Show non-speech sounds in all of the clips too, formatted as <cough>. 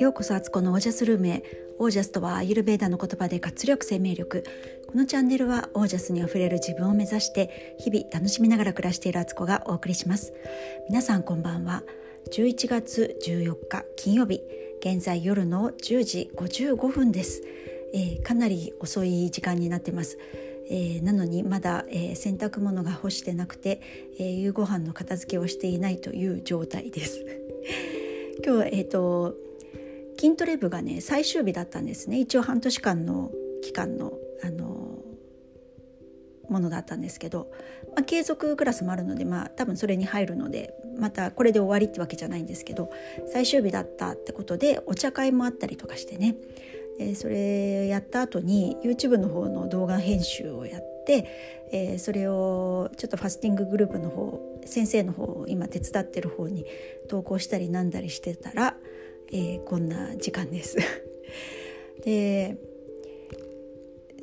ようこそアツコのオージャスルームへオージャスとはアユルベーダの言葉で活力生命力。このチャンネルはオージャスにあふれる自分を目指して日々楽しみながら暮らしているアツコがお送りします。皆さんこんばんは。11月14日金曜日現在夜の10時55分です、えー、かなり遅い時間になってます。えー、なのにまだ、えー、洗濯物が干してなくて、えー、夕ご飯の片付けをしていないという状態です。<laughs> 今日えっ、と筋トレ部がね最終日だったんですね。一応半年間の期間のあのものだったんですけど、まあ、継続クラスもあるので、まあ、多分それに入るのでまたこれで終わりってわけじゃないんですけど最終日だったってことでお茶会もあったりとかしてね。でそれやった後に YouTube の方の動画編集をやって、えー、それをちょっとファスティンググループの方先生の方を今手伝ってる方に投稿したりなんだりしてたらえー、こんな時間です。<laughs> で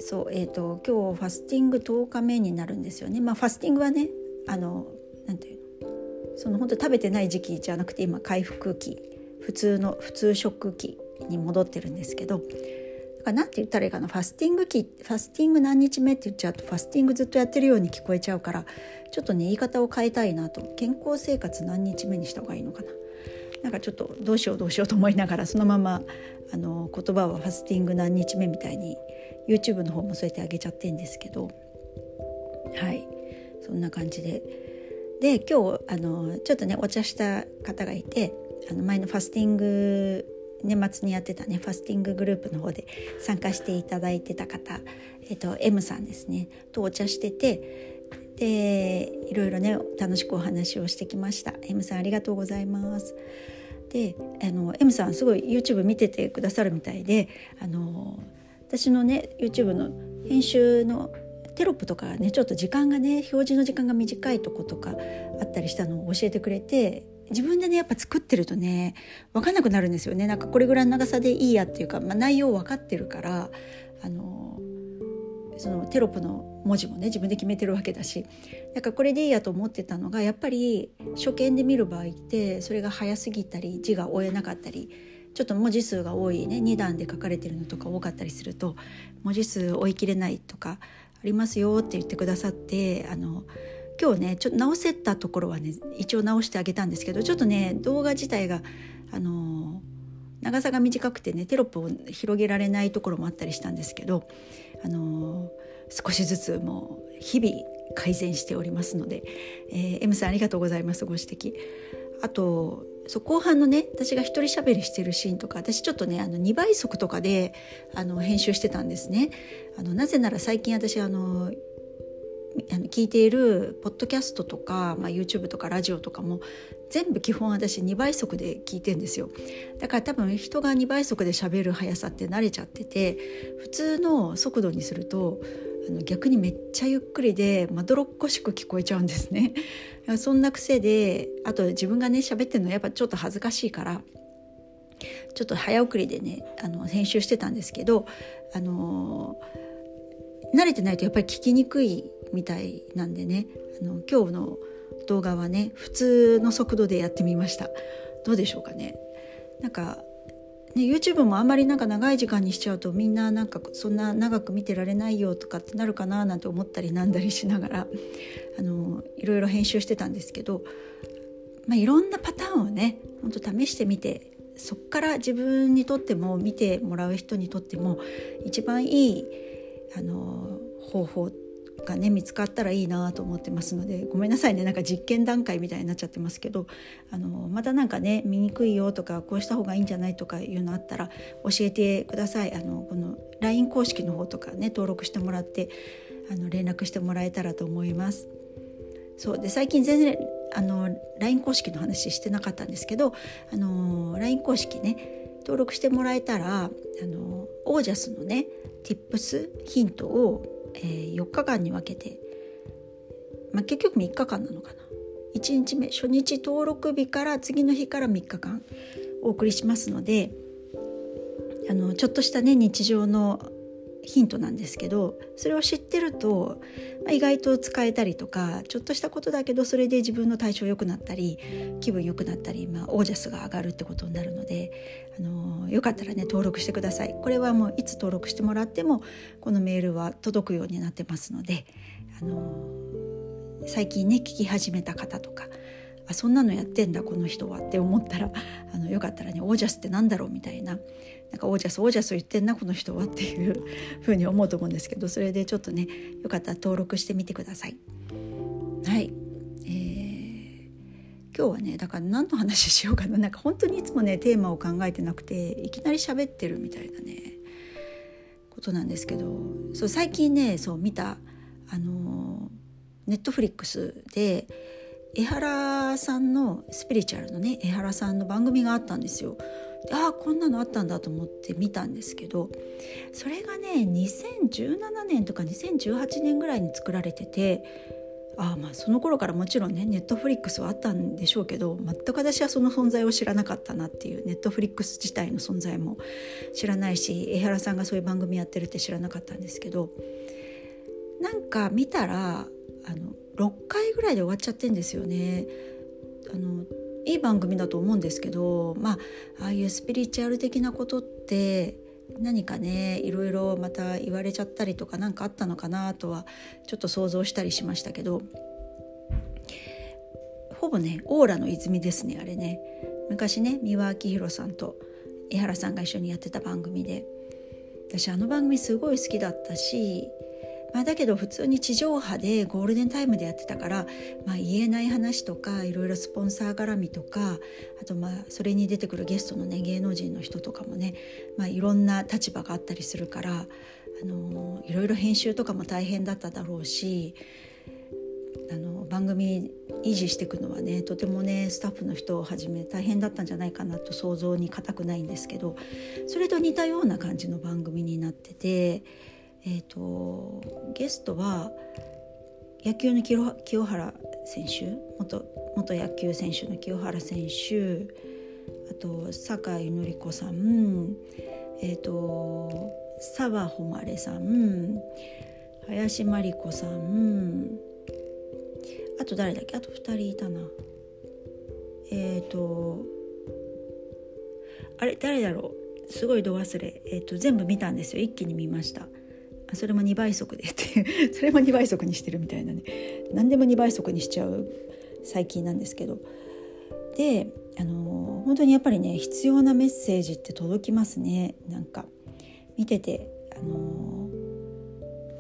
そうえーと、今日ファスティング10日目になるんですよね。まあ、ファスティングはねあのなんていうの？その本当食べてない時期じゃなくて今回復期普通の普通食期に戻ってるんですけど何て言ったらいいかなファスティング期ファスティング何日目って言っちゃうとファスティングずっとやってるように聞こえちゃうからちょっとね言い方を変えたいなと。健康生活何日目にした方がいいのかな。なんかちょっとどうしようどうしようと思いながらそのままあの言葉はファスティング何日目みたいに YouTube の方もそうやってあげちゃってんですけどはい。そんな感じで。で今日あのちょっとねお茶した方がいてあの前のファスティング年末にやってたねファスティンググループの方で参加していただいてた方、えっと、M さんですね。とお茶しててでいろいろね楽しくお話をしてきました。M さんありがとうございます。であの M さんすごい YouTube 見ててくださるみたいであの私のね YouTube の編集のテロップとかねちょっと時間がね表示の時間が短いとことかあったりしたのを教えてくれて自分でねやっぱ作ってるとね分かんなくなるんですよね。なんかこれぐらいの長さでいいやっていうか、まあ、内容分かってるからあのそのテロップの文字もね自分で決めてるわけだし。だかこれでいいやと思ってたのがやっぱり初見で見る場合ってそれが早すぎたり字が追えなかったりちょっと文字数が多いね2段で書かれてるのとか多かったりすると文字数追い切れないとかありますよって言ってくださってあの今日ねちょっと直せたところはね一応直してあげたんですけどちょっとね動画自体があの長さが短くてねテロップを広げられないところもあったりしたんですけどあの少しずつもう日々改善しておりますので、えー、M さんありがとうございますご指摘。あとそう後半のね私が一人喋りしてるシーンとか私ちょっとねあの2倍速とかであの編集してたんですね。あのなぜなら最近私あのあの聞いているポッドキャストとか、まあ、YouTube とかラジオとかも全部基本私2倍速で聞いてんですよ。だから多分人が2倍速で喋る速さって慣れちゃってて普通の速度にするとあの逆にめっちゃゆっくりでまどろっこしく聞こえちゃうんですね。<laughs> そんな癖であと自分がね喋ってるのやっぱちょっと恥ずかしいからちょっと早送りでねあの編集してたんですけどあの慣れてないとやっぱり聞きにくいみたいなんでねあの今日の動画はね普通の速度でやってみました。どうでしょうかね。なんかね YouTube もあんまりなんか長い時間にしちゃうとみんななんかそんな長く見てられないよとかってなるかななんて思ったりなんだりしながらあのいろいろ編集してたんですけど、まあ、いろんなパターンをねほんと試してみてそっから自分にとっても見てもらう人にとっても一番いいあの方法がね見つかったらいいなと思ってますのでごめんなさいねなんか実験段階みたいになっちゃってますけどあのまたなんかね見にくいよとかこうした方がいいんじゃないとかいうのあったら教えてくださいあのこの LINE 公式の方とかね登録してもらってあの連絡してもらえたらと思います。そうで最近全然あの LINE 公式の話してなかったんですけどあの LINE 公式ね登録してもらえたらあのオージャスのね Tips ヒントをえー、4日間に分けて、まあ、結局3日間なのかな。1日目初日登録日から次の日から3日間お送りしますのであのちょっとしたね日常のヒントなんですけどそれを知ってると、まあ、意外と使えたりとかちょっとしたことだけどそれで自分の体調良くなったり気分良くなったり、まあ、オージャスが上がるってことになるので、あのー、よかったらね登録してください。これはもういつ登録してもらってもこのメールは届くようになってますので、あのー、最近ね聞き始めた方とかあそんなのやってんだこの人はって思ったら <laughs> あのよかったらねオージャスってなんだろうみたいな。なんかオージャスオージャス言ってんなこの人はっていう <laughs> ふうに思うと思うんですけどそれでちょっとねよかったら登録してみてください。はい、え、今日はねだから何の話しようかな。なんか本当にいつもねテーマを考えてなくていきなり喋ってるみたいなねことなんですけどそう最近ねそう見たあのネットフリックスで江原さんのスピリチュアルのね江原さんの番組があったんですよ。ああこんなのあったんだと思って見たんですけどそれがね2017年とか2018年ぐらいに作られててあまあその頃からもちろんねネットフリックスはあったんでしょうけど全く私はその存在を知らなかったなっていうネットフリックス自体の存在も知らないし江原さんがそういう番組やってるって知らなかったんですけどなんか見たらあの6回ぐらいで終わっちゃってんですよね。あのいい番組だと思うんですけどまあああいうスピリチュアル的なことって何かねいろいろまた言われちゃったりとか何かあったのかなとはちょっと想像したりしましたけどほぼねオーラの泉ですねあれね昔ね三輪明宏さんと江原さんが一緒にやってた番組で私あの番組すごい好きだったしまあ、だけど普通に地上波でゴールデンタイムでやってたから、まあ、言えない話とかいろいろスポンサー絡みとかあとまあそれに出てくるゲストのね芸能人の人とかもね、まあ、いろんな立場があったりするから、あのいろいろ編集とかも大変だっただろうしあの番組維持していくのはねとてもねスタッフの人をはじめ大変だったんじゃないかなと想像に難くないんですけどそれと似たような感じの番組になってて。えーと、ゲストは野球の清原選手元元野球選手の清原選手あと酒井紀子さんえっ、ー、と澤誉さん林真理子さんあと誰だっけあと2人いたな。えっ、ー、とあれ誰だろう。すごい度忘れ、えーと全部見たんですよ。一気に見ました。それも2倍速でって <laughs> それも2倍速にしてるみたいなね。何でも2倍速にしちゃう最近なんですけど。であの本当にやっぱりね必要なメッセージって届きますね。なんか見てて。あの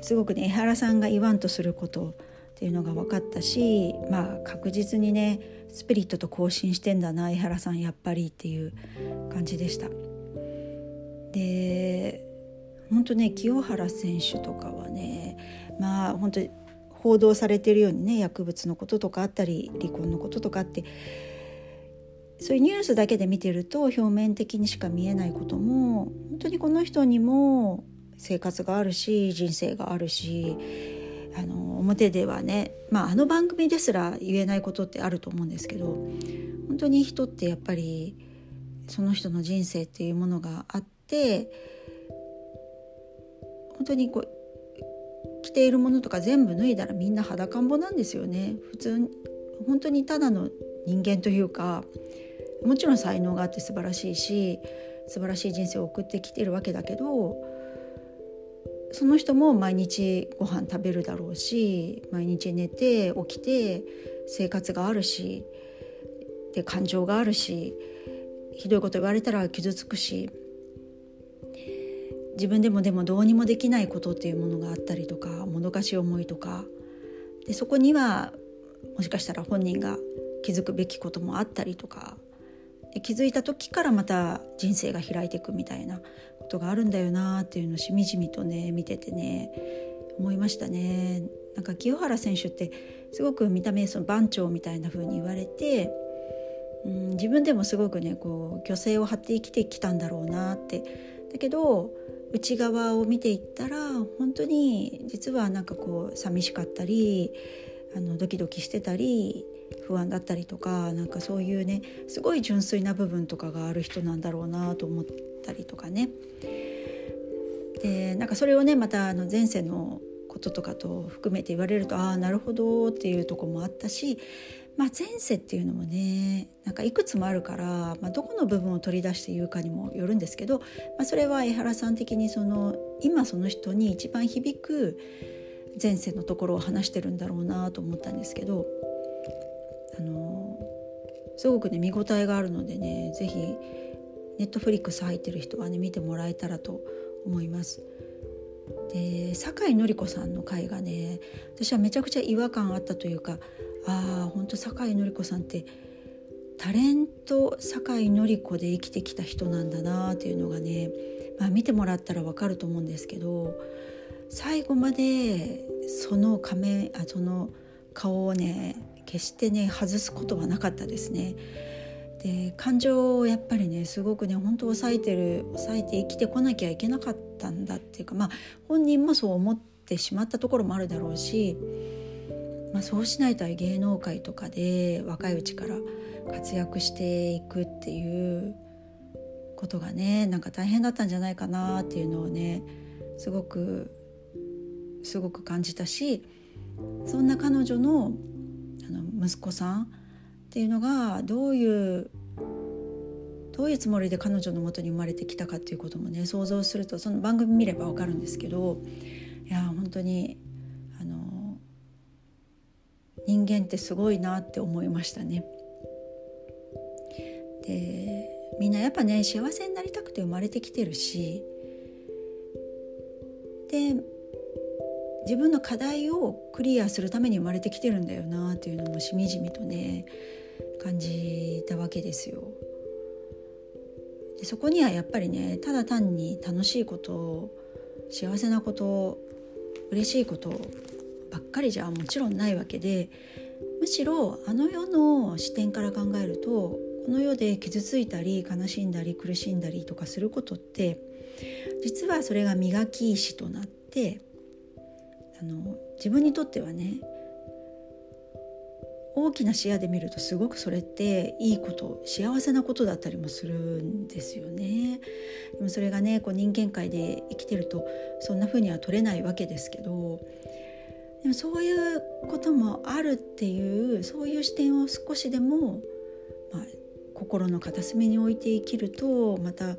すごくね江原さんが言わんとすることっていうのが分かったしまあ確実にねスピリットと交信してんだな江原さんやっぱりっていう感じでした。で本当ね清原選手とかはねまあ本当に報道されてるようにね薬物のこととかあったり離婚のこととかってそういうニュースだけで見てると表面的にしか見えないことも本当にこの人にも生活があるし人生があるしあの表ではね、まあ、あの番組ですら言えないことってあると思うんですけど本当に人ってやっぱりその人の人生っていうものがあって本当にこう着ているものとか全部脱いだらみんな裸んぼなんですよね。普通本当にただの人間というかもちろん才能があって素晴らしいし素晴らしい人生を送ってきてるわけだけどその人も毎日ご飯食べるだろうし毎日寝て起きて生活があるしで感情があるしひどいこと言われたら傷つくし自分でもでもどうにもできないことっていうものがあったりとかもどかしい思いとか。でそこにはもしかしたら本人が気づくべきこともあったりとか。で気づいた時からまた人生が開いていくみたいなことがあるんだよなっていうのをしみじみとね見ててね思いましたね。なんか清原選手ってすごく見た目その番長みたいな風に言われて、うん、自分でもすごくねこう虚勢を張って生きてきたんだろうなって。だけど内側を見ていったら本当に実はなんかこう寂しかったりあのドキドキしてたり不安だったりとかなんかそういうねすごい純粋な部分とかがある人なんだろうなと思ったりとかね。でなんかそれをねまたあの前世のこととかと含めて言われるとああなるほどっていうとこもあったし、まあ、前世っていうのもねなんかいくつもあるから、まあ、どこの部分を取り出して言うかにもよるんですけど、まあ、それは江原さん的にその今その人に一番響く前世のところを話してるんだろうなと思ったんですけどあのすごくね見応えがあるのでね是非ネットフリックス入ってる人はね見てもらえたらと思います。で酒井紀子さんの回がね私はめちゃくちゃ違和感あったというかああ本当酒井紀子さんってタレント酒井紀子で生きてきた人なんだなっていうのがね、まあ、見てもらったら分かると思うんですけど最後までその仮面あその顔をね決してね外すことはなかったですね。で感情をやっぱりねすごくね本当抑えてる抑えて生きてこなきゃいけなかったんだっていうかまあ本人もそう思ってしまったところもあるだろうし、まあ、そうしないと芸能界とかで若いうちから活躍していくっていうことがねなんか大変だったんじゃないかなっていうのをねすごくすごく感じたしそんな彼女のあの息子さんっていうのがどういうどういうつもりで彼女のもとに生まれてきたかっていうこともね想像するとその番組見れば分かるんですけどいや本当にあの人間ってすごいなって思いましたね。でみんなやっぱね幸せになりたくて生まれてきてるしで自分の課題をクリアするために生まれてきてるんだよなっていうのもしみじみとね感じたわけですよ。でそこにはやっぱりねただ単に楽しいこと幸せなこと嬉しいことばっかりじゃもちろんないわけでむしろあの世の視点から考えるとこの世で傷ついたり悲しんだり苦しんだりとかすることって実はそれが磨き石となってあの自分にとってはね大きな視野で見るとすごくそれっていいこと幸せなことだったりもするんですよね。でもそれがねこう人間界で生きてるとそんな風には取れないわけですけどでもそういうこともあるっていうそういう視点を少しでも、まあ、心の片隅に置いて生きるとまた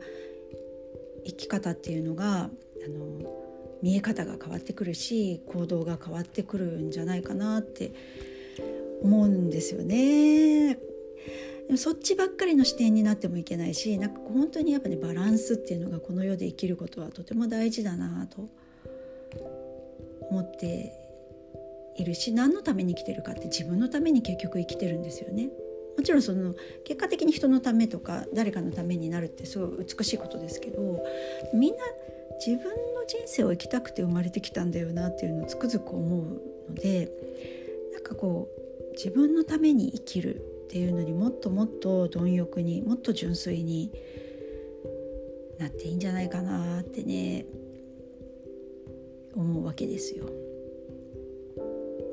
生き方っていうのがあの見え方が変わってくるし行動が変わってくるんじゃないかなって思うんですよね。でもそっちばっかりの視点になってもいけないしなんか本当にやっぱねバランスっていうのがこの世で生きることはとても大事だなと思っているし何のために生きてるかって自分のために結局生きてるんですよね。もちろんその結果的に人のためとか誰かのためになるってすごい美しいことですけどみんな自分人生を生きたくて生まれてきたんだよなっていうのをつくづく思うのでなんかこう自分のために生きるっていうのにもっともっと貪欲にもっと純粋になっていいんじゃないかなってね思うわけですよ。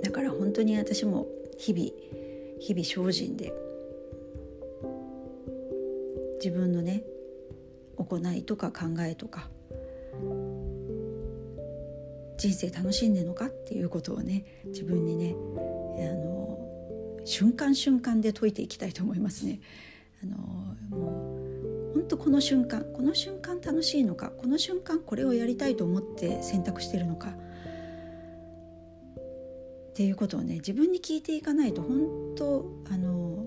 だから本当に私も日々日々精進で自分のね行いとか考えとか人生楽しんでるのかっていうことをね自分にねあの瞬間瞬間で解いていきたいと思いますね。あのもう本当この瞬間この瞬間楽しいのかこの瞬間これをやりたいと思って選択してるのかっていうことをね自分に聞いていかないと本当あの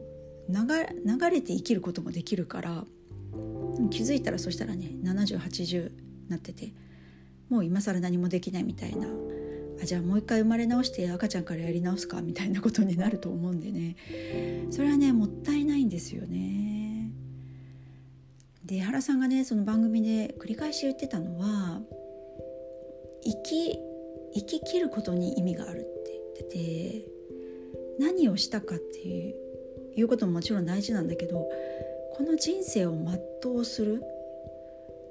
流れて生きることもできるから気づいたらそしたらね7080なっててもう今更何もできないみたいなあじゃあもう一回生まれ直して赤ちゃんからやり直すかみたいなことになると思うんでねそれはねもったいないんですよね。で原さんがねその番組で繰り返し言ってたのは生き生き切ることに意味があるって言ってて何をしたかっていういうことももちろん大事なんだけどこの人生を全うする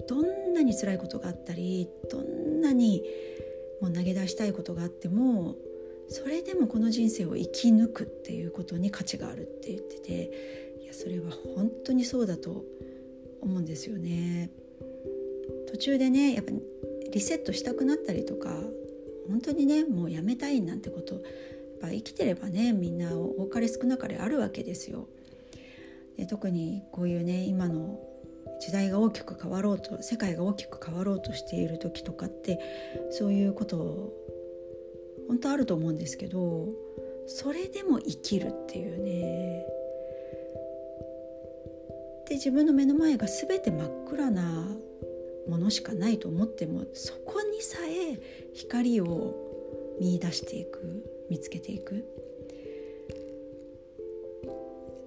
どんなに辛いことがあったりどんなにもう投げ出したいことがあってもそれでもこの人生を生き抜くっていうことに価値があるって言ってていやそれは本当にそうだと思うんですよね。途中でねやっぱリセットしたくなったりとか本当にねもうやめたいなんてことやっぱ生きてればねみんな多かれ少なかれあるわけですよ。で特にこういうね今の時代が大きく変わろうと世界が大きく変わろうとしている時とかってそういうこと本当あると思うんですけどそれでも生きるっていうね。で自分の目の前が全て真っ暗なものしかないと思ってもそこにさえ光を見出していく見つけていく。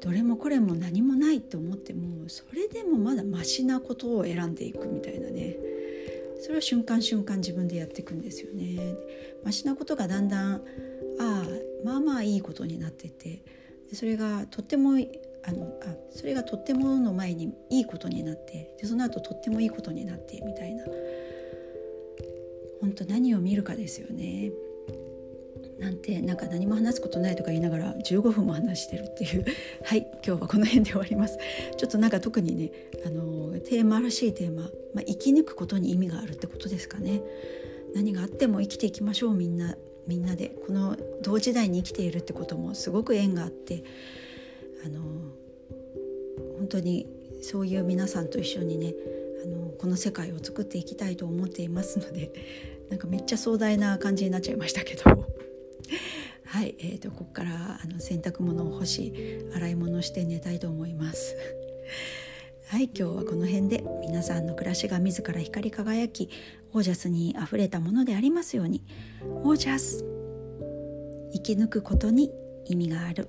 どれもこれも何もないと思ってもそれでもまだマシなことを選んでいくみたいなねそれは瞬間瞬間自分でやっていくんですよね。マシなことがだんだんああまあまあいいことになっててそれがとってもあのあそれがとってもの前にいいことになってでその後とってもいいことになってみたいな本当何を見るかですよね。なんてなんか何も話すことないとか言いながら15分も話してるっていう。<laughs> はい今日はこの辺で終わります。<laughs> ちょっとなんか特にねあのテーマらしいテーマ、まあ、生き抜くことに意味があるってことですかね。何があっても生きていきましょうみんなみんなで。この同時代に生きているってこともすごく縁があってあの本当にそういう皆さんと一緒にねあのこの世界を作っていきたいと思っていますのでなんかめっちゃ壮大な感じになっちゃいましたけど。はい、えーと、ここからあの洗濯物を干し洗い物して寝たいと思います。<laughs> はい今日はこの辺で皆さんの暮らしが自ら光り輝きオージャスにあふれたものでありますようにオージャス生き抜くことに意味がある。